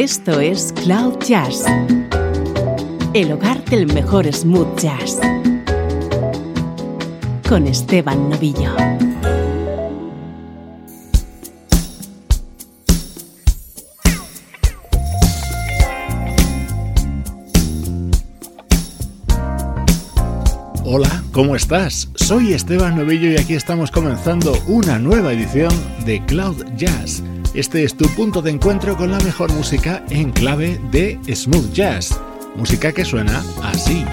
Esto es Cloud Jazz, el hogar del mejor smooth jazz, con Esteban Novillo. Hola, ¿cómo estás? Soy Esteban Novillo y aquí estamos comenzando una nueva edición de Cloud Jazz este es tu punto de encuentro con la mejor música en clave de smooth jazz. Música que suena así.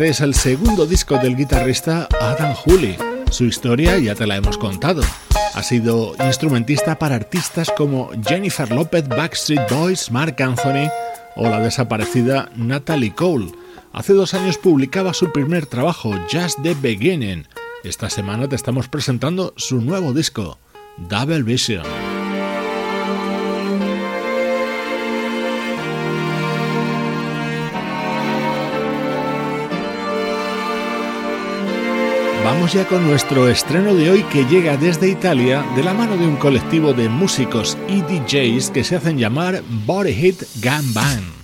Este es el segundo disco del guitarrista Adam Hooley. Su historia ya te la hemos contado. Ha sido instrumentista para artistas como Jennifer Lopez, Backstreet Boys, Mark Anthony o la desaparecida Natalie Cole. Hace dos años publicaba su primer trabajo, Just the Beginning. Esta semana te estamos presentando su nuevo disco, Double Vision. Vamos ya con nuestro estreno de hoy que llega desde Italia de la mano de un colectivo de músicos y DJs que se hacen llamar Body Hit Gun Band.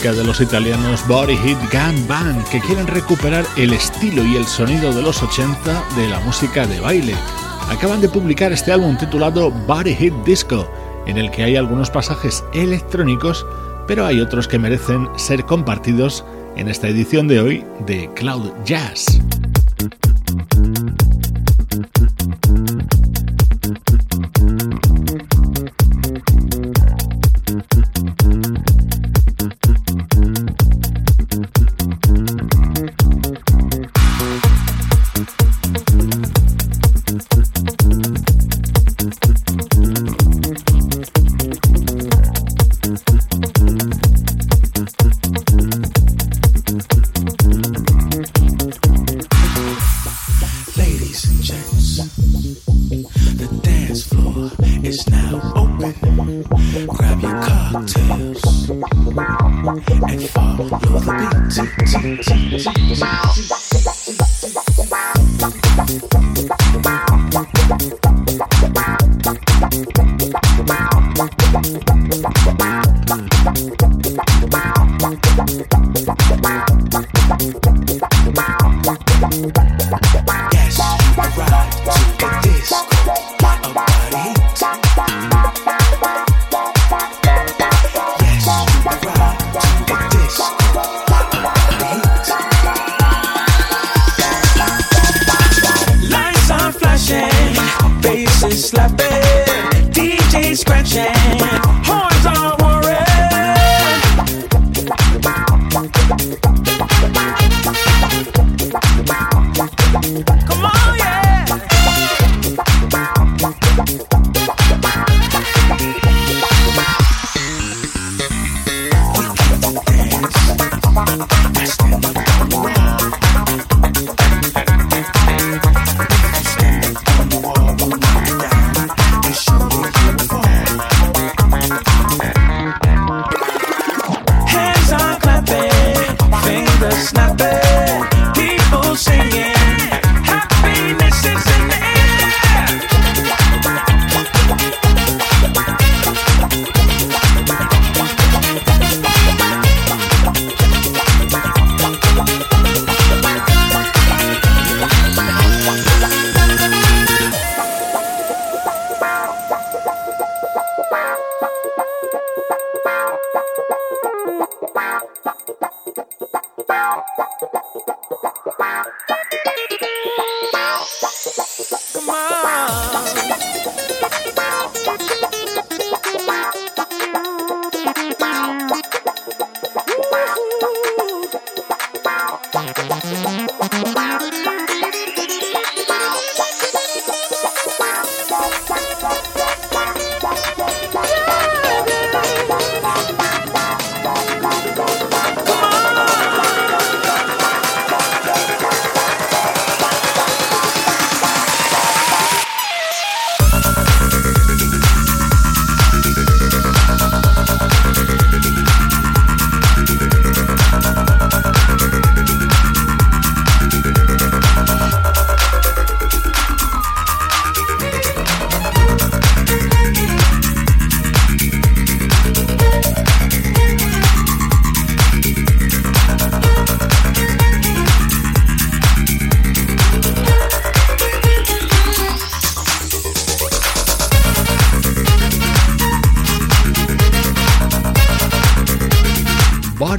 De los italianos Body Hit Gun Band que quieren recuperar el estilo y el sonido de los 80 de la música de baile. Acaban de publicar este álbum titulado Body Hit Disco, en el que hay algunos pasajes electrónicos, pero hay otros que merecen ser compartidos en esta edición de hoy de Cloud Jazz.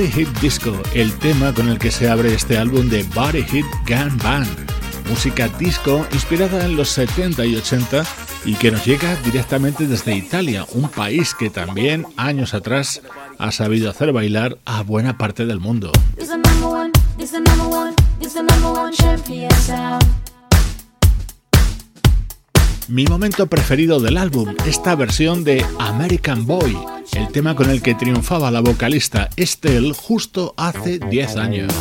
Hit Disco, el tema con el que se abre este álbum de Body Hit Gun Band, música disco inspirada en los 70 y 80 y que nos llega directamente desde Italia, un país que también años atrás ha sabido hacer bailar a buena parte del mundo. Mi momento preferido del álbum, esta versión de American Boy, el tema con el que triunfaba la vocalista Estelle justo hace 10 años.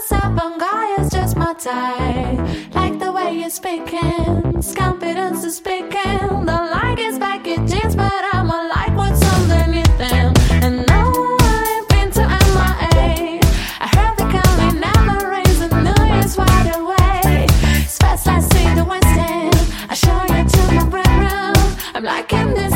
Five foot guy, it's just my type. Like the way you're speaking, confidence is speaking. The like is back in jeans, but I'm a like what's underneath them. And no, I ain't been to MIA. I heard the Cali never rains and New Year's wide away. Spats I see the West End. I show you to my bedroom. I'm liking this.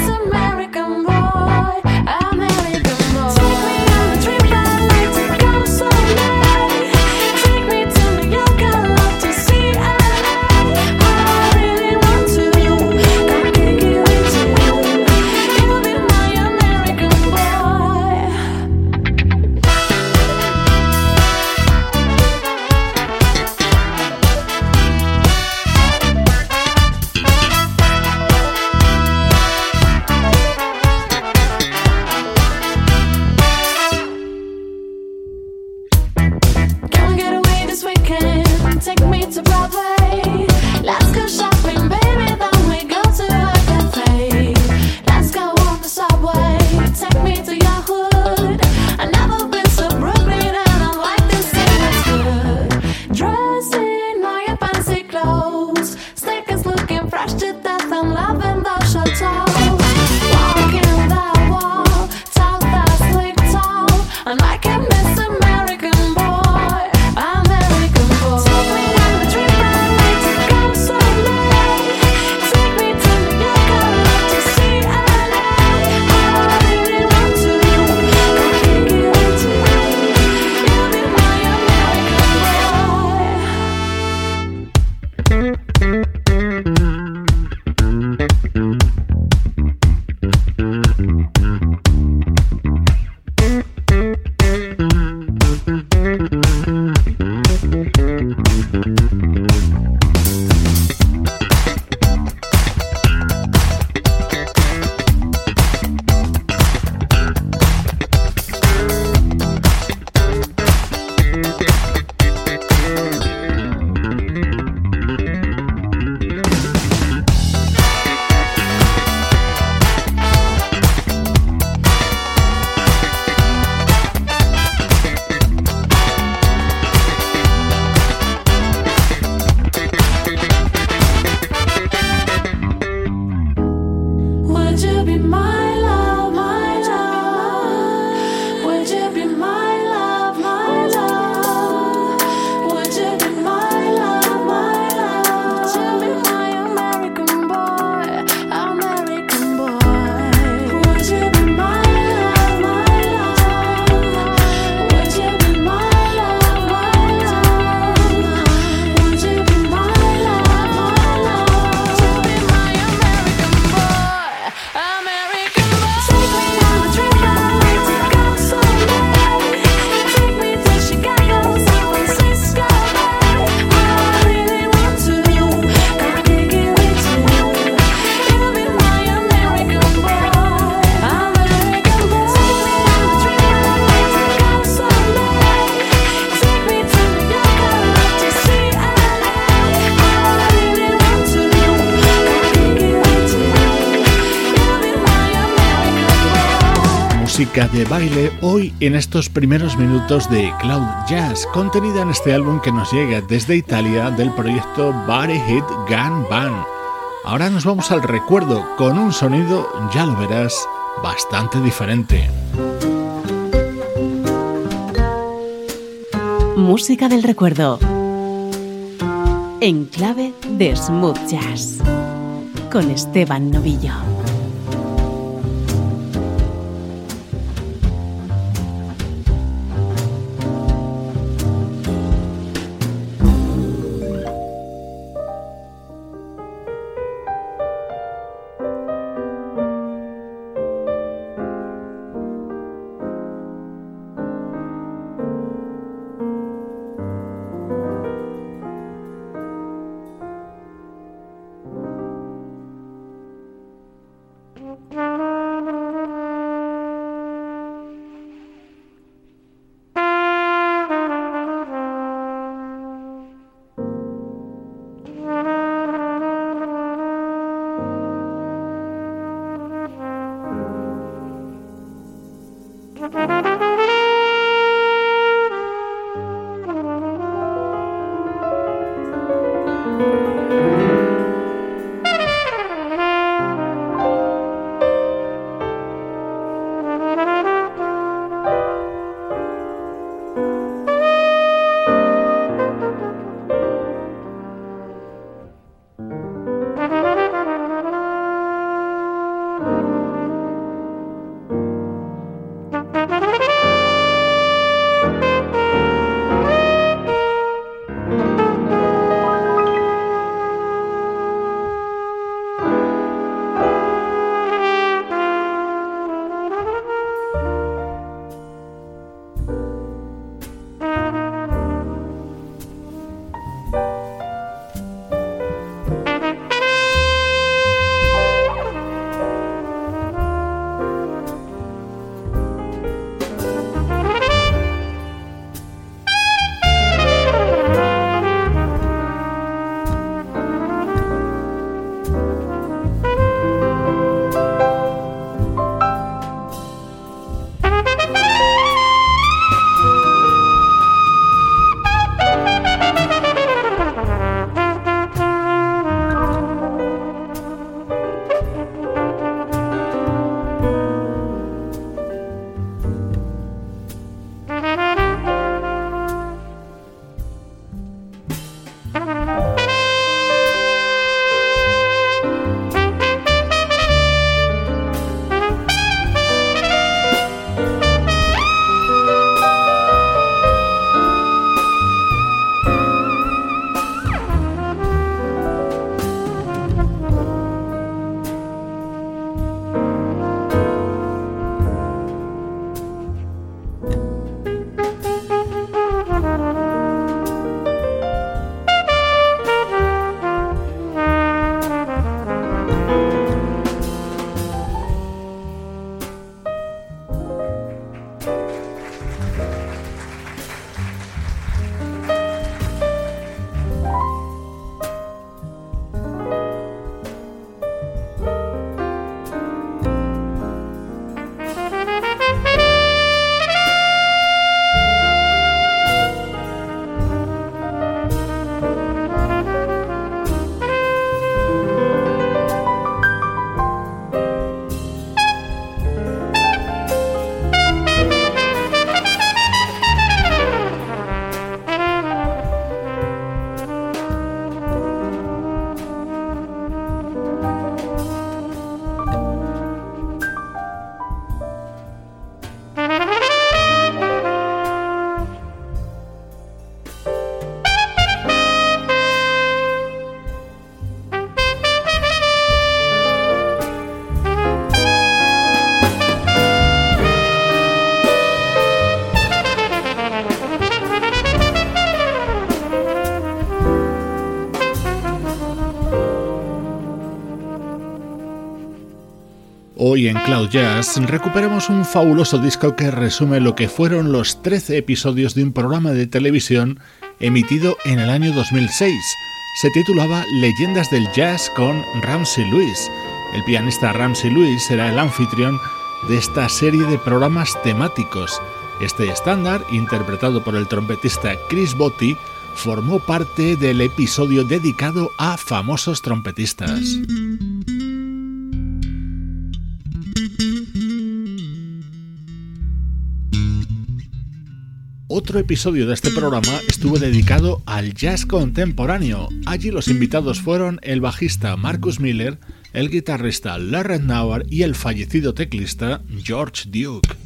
Baile hoy en estos primeros minutos de Cloud Jazz, contenida en este álbum que nos llega desde Italia del proyecto Body Hit Gun Band. Ahora nos vamos al recuerdo con un sonido, ya lo verás, bastante diferente. Música del recuerdo. En clave de smooth jazz. Con Esteban Novillo. Hoy en Cloud Jazz recuperamos un fabuloso disco que resume lo que fueron los 13 episodios de un programa de televisión emitido en el año 2006. Se titulaba Leyendas del Jazz con Ramsey Lewis. El pianista Ramsey Lewis era el anfitrión de esta serie de programas temáticos. Este estándar, interpretado por el trompetista Chris Botti, formó parte del episodio dedicado a famosos trompetistas. Otro episodio de este programa estuvo dedicado al jazz contemporáneo. Allí los invitados fueron el bajista Marcus Miller, el guitarrista Larry Nauer y el fallecido teclista George Duke.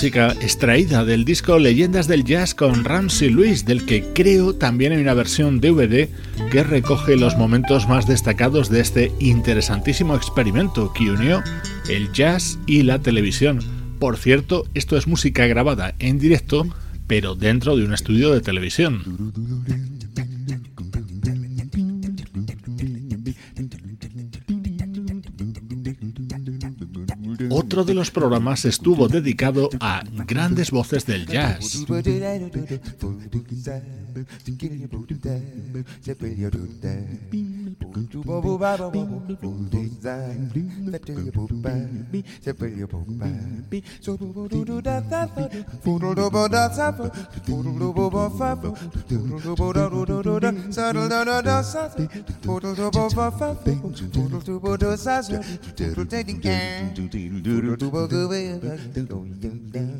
Música extraída del disco Leyendas del Jazz con Ramsey Lewis, del que creo también hay una versión DVD que recoge los momentos más destacados de este interesantísimo experimento que unió el jazz y la televisión. Por cierto, esto es música grabada en directo, pero dentro de un estudio de televisión. Otro de los programas estuvo dedicado a grandes voces del jazz. Doodle taking care, doodle doodle doodle doodle doodle doodle do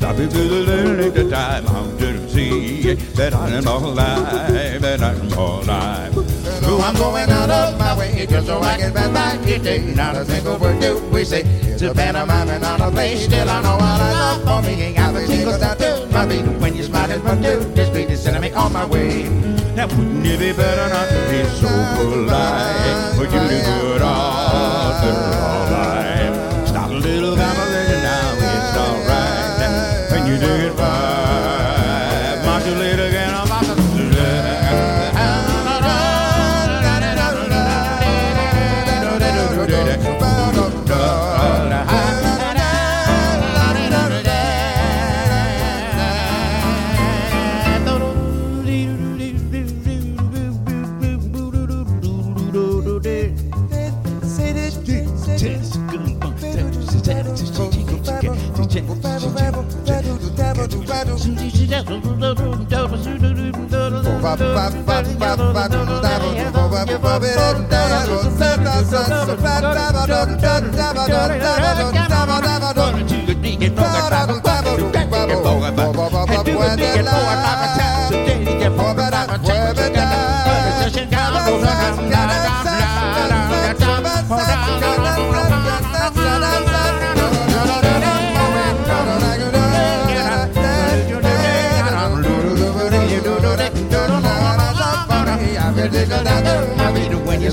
Stop it to the little time, I'm to see that I am alive, that I'm alive. So I'm going out of my way just so I can spend my day. Not a single word do we say. It's a pantomime and not a play. Still I know what I love for me. Ain't got a single stop to my beat. When you smile, it's fun to this beat is sending me on my way. Now wouldn't it be better not to be so polite? For you to good after all life.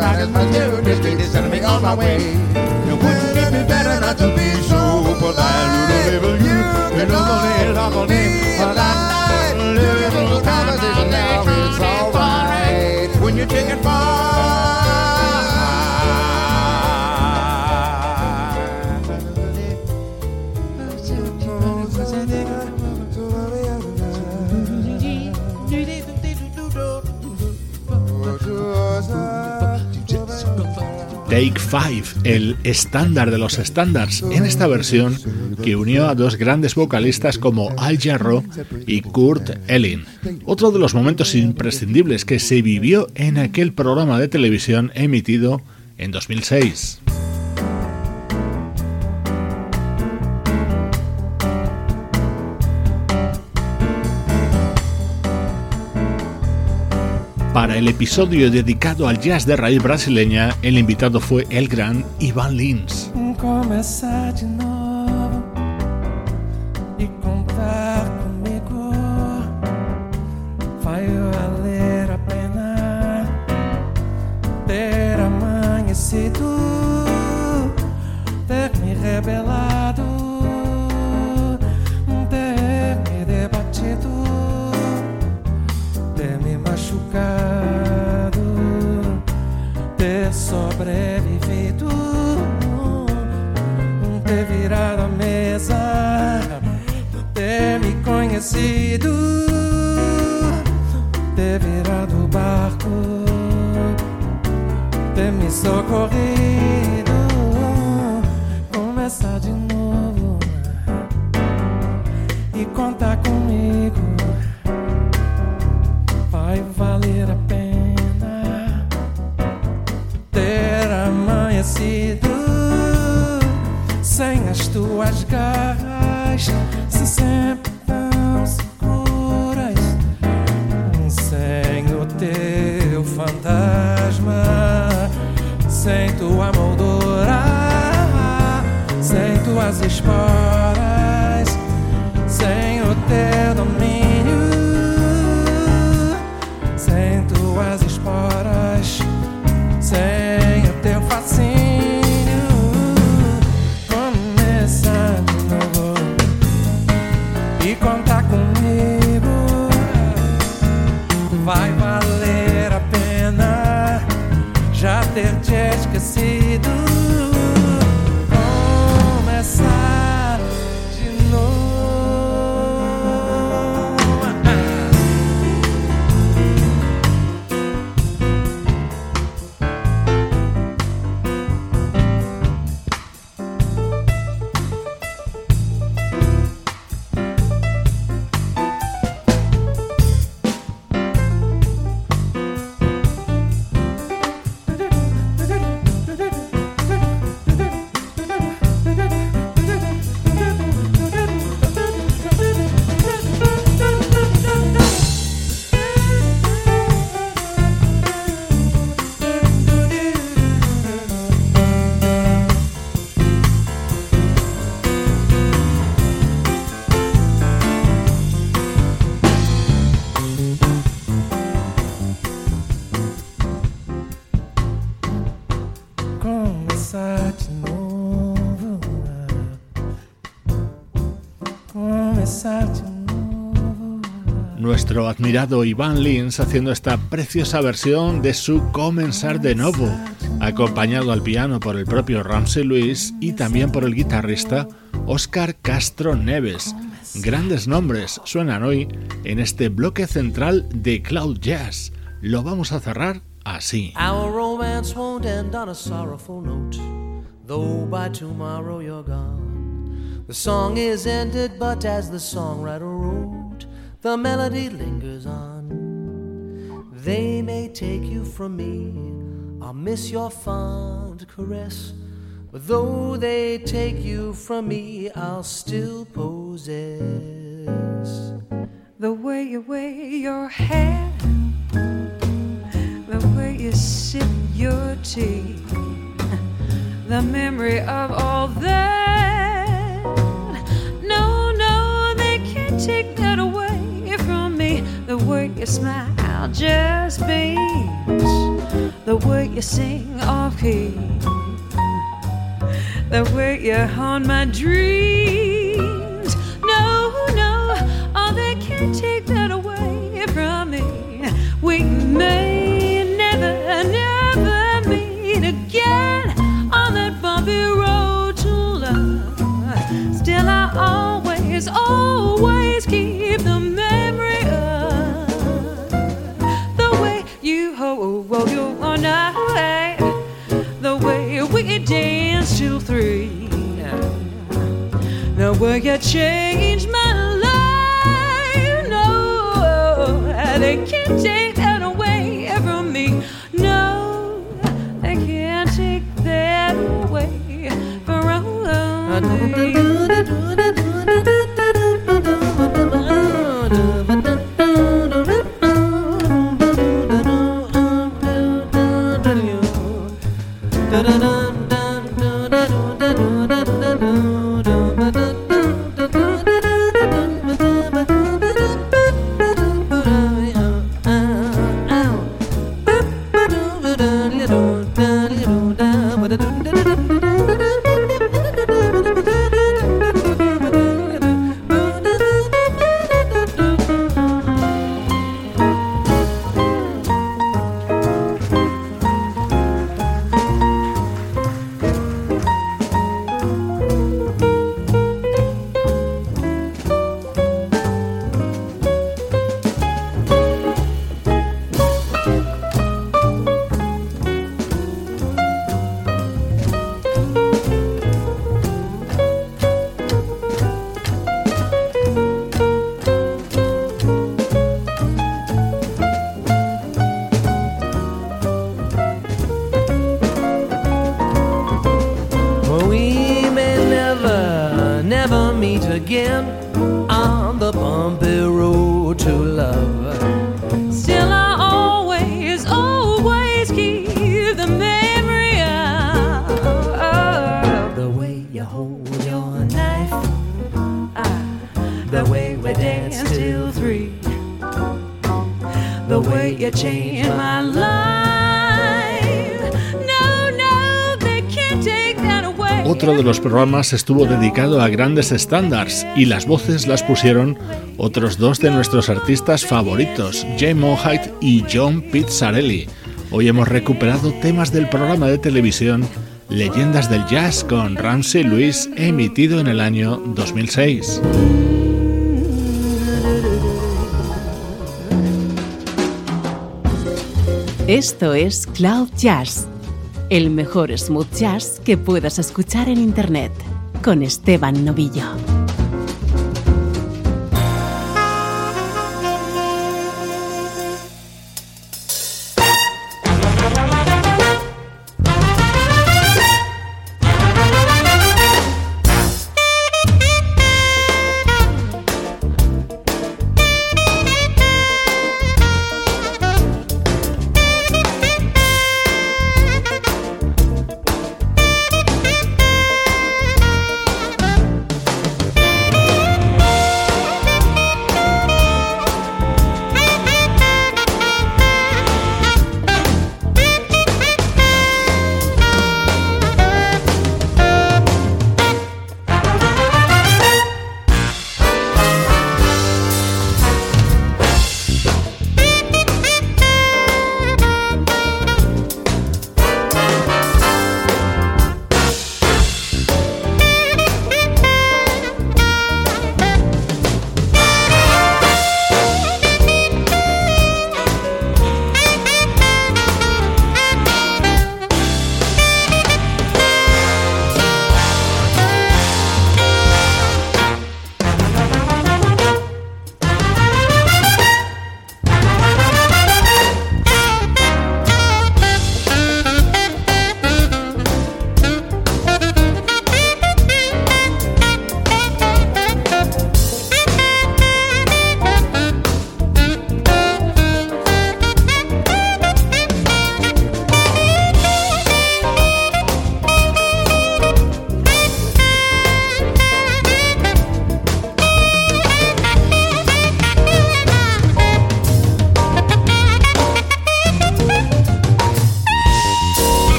about as much irritated as enemy on my way. It wouldn't it be better not to be so polite? Little devil, you know the name, I'm gonna a little conversation now, it's alright. When you're taking far. Take Five, el estándar de los estándares, en esta versión que unió a dos grandes vocalistas como Al Jarro y Kurt Elling. Otro de los momentos imprescindibles que se vivió en aquel programa de televisión emitido en 2006. Para el episodio dedicado al jazz de raíz brasileña, el invitado fue el gran Ivan Lins. Sobrevivido, ter virado a mesa, ter me conhecido, ter virado o barco, ter me socorrido, tuas garras se sempre tão seguras sem o teu fantasma, sem tua moldura, sem tuas esporas, sem o teu domínio, sem tuas esporas, sem o teu fascínio. Nuestro admirado Ivan Lins haciendo esta preciosa versión de su Comenzar de Novo, acompañado al piano por el propio Ramsey Lewis y también por el guitarrista Oscar Castro Neves. Grandes nombres suenan hoy en este bloque central de Cloud Jazz. Lo vamos a cerrar así. Our romance won't end on a sorrowful note, though by tomorrow you're gone. The song is ended, but as the songwriter wrote, the melody lingers on. They may take you from me, I'll miss your fond caress. But though they take you from me, I'll still possess The way you wear your hair, the way you sip your tea, the memory of all that. No, no, they can't take that way you smile just beams, the way you sing off key, the way you haunt my dreams. No, no, oh, they can't take that away from me. We may never, never meet again on that bumpy road to love. Still, I always, always You changed my life, no, they can't take programas estuvo dedicado a grandes estándares y las voces las pusieron otros dos de nuestros artistas favoritos, Jay Monheit y John Pizzarelli. Hoy hemos recuperado temas del programa de televisión Leyendas del Jazz con Ramsey Lewis, emitido en el año 2006. Esto es Cloud Jazz, el mejor smooth jazz que puedas escuchar en Internet, con Esteban Novillo.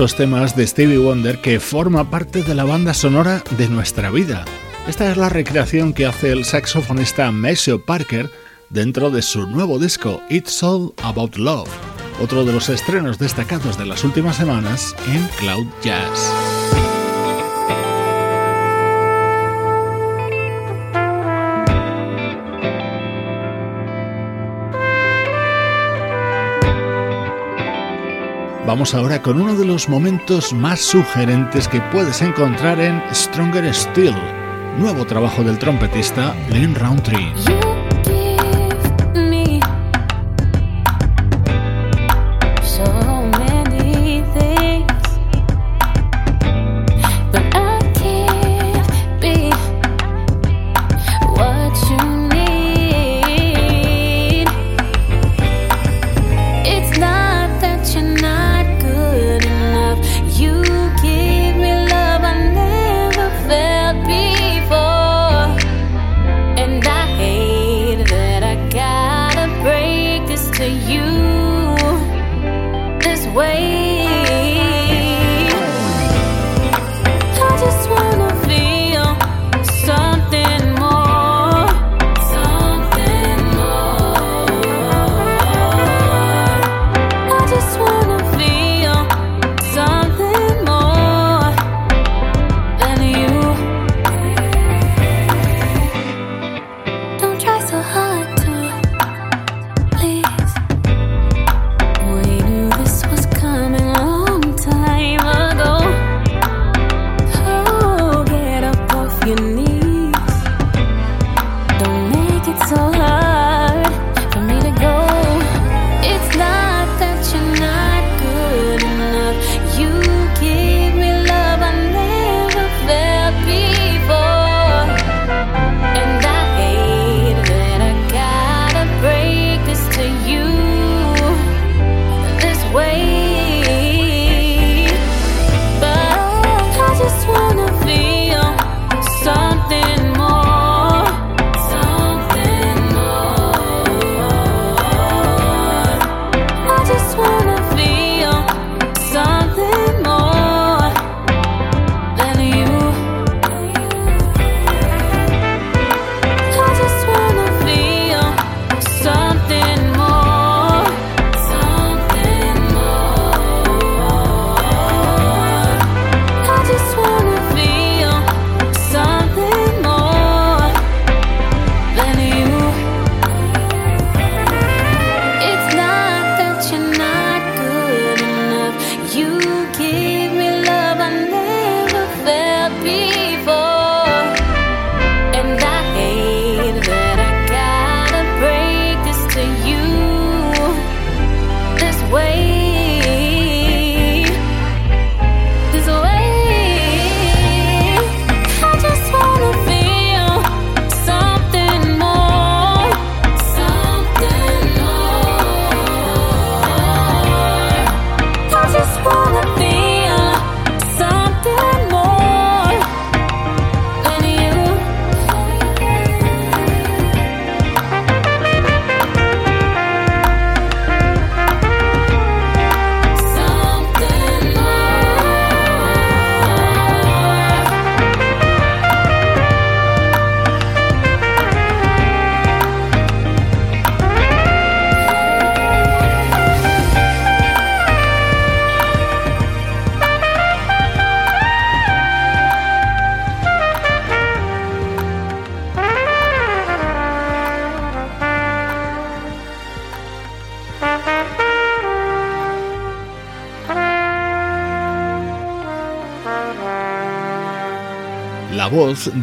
Esos temas de Stevie Wonder que forma parte de la banda sonora de nuestra vida. Esta es la recreación que hace el saxofonista Maceo Parker dentro de su nuevo disco It's All About Love, otro de los estrenos destacados de las últimas semanas en Cloud Jazz. Vamos ahora con uno de los momentos más sugerentes que puedes encontrar en Stronger Still, nuevo trabajo del trompetista Lynn Roundtree.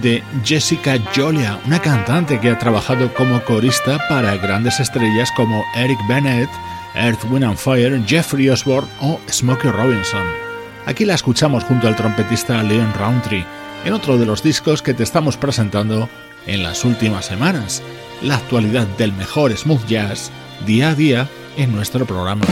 De Jessica Jolia, una cantante que ha trabajado como corista para grandes estrellas como Eric Bennett, Earth, Wind and Fire, Jeffrey Osborne o Smokey Robinson. Aquí la escuchamos junto al trompetista Leon Roundtree en otro de los discos que te estamos presentando en las últimas semanas, la actualidad del mejor smooth jazz día a día en nuestro programa.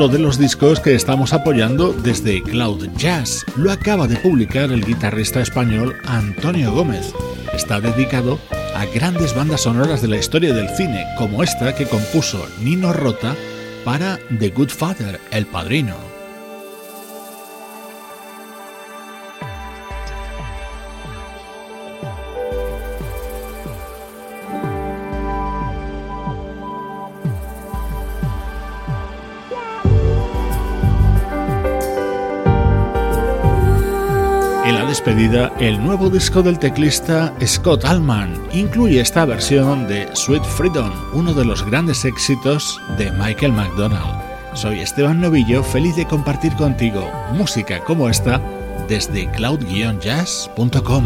Otro de los discos que estamos apoyando desde Cloud Jazz. Lo acaba de publicar el guitarrista español Antonio Gómez. Está dedicado a grandes bandas sonoras de la historia del cine, como esta que compuso Nino Rota para The Good Father, El Padrino. El nuevo disco del teclista Scott Allman incluye esta versión de Sweet Freedom, uno de los grandes éxitos de Michael McDonald. Soy Esteban Novillo, feliz de compartir contigo música como esta desde cloud-jazz.com.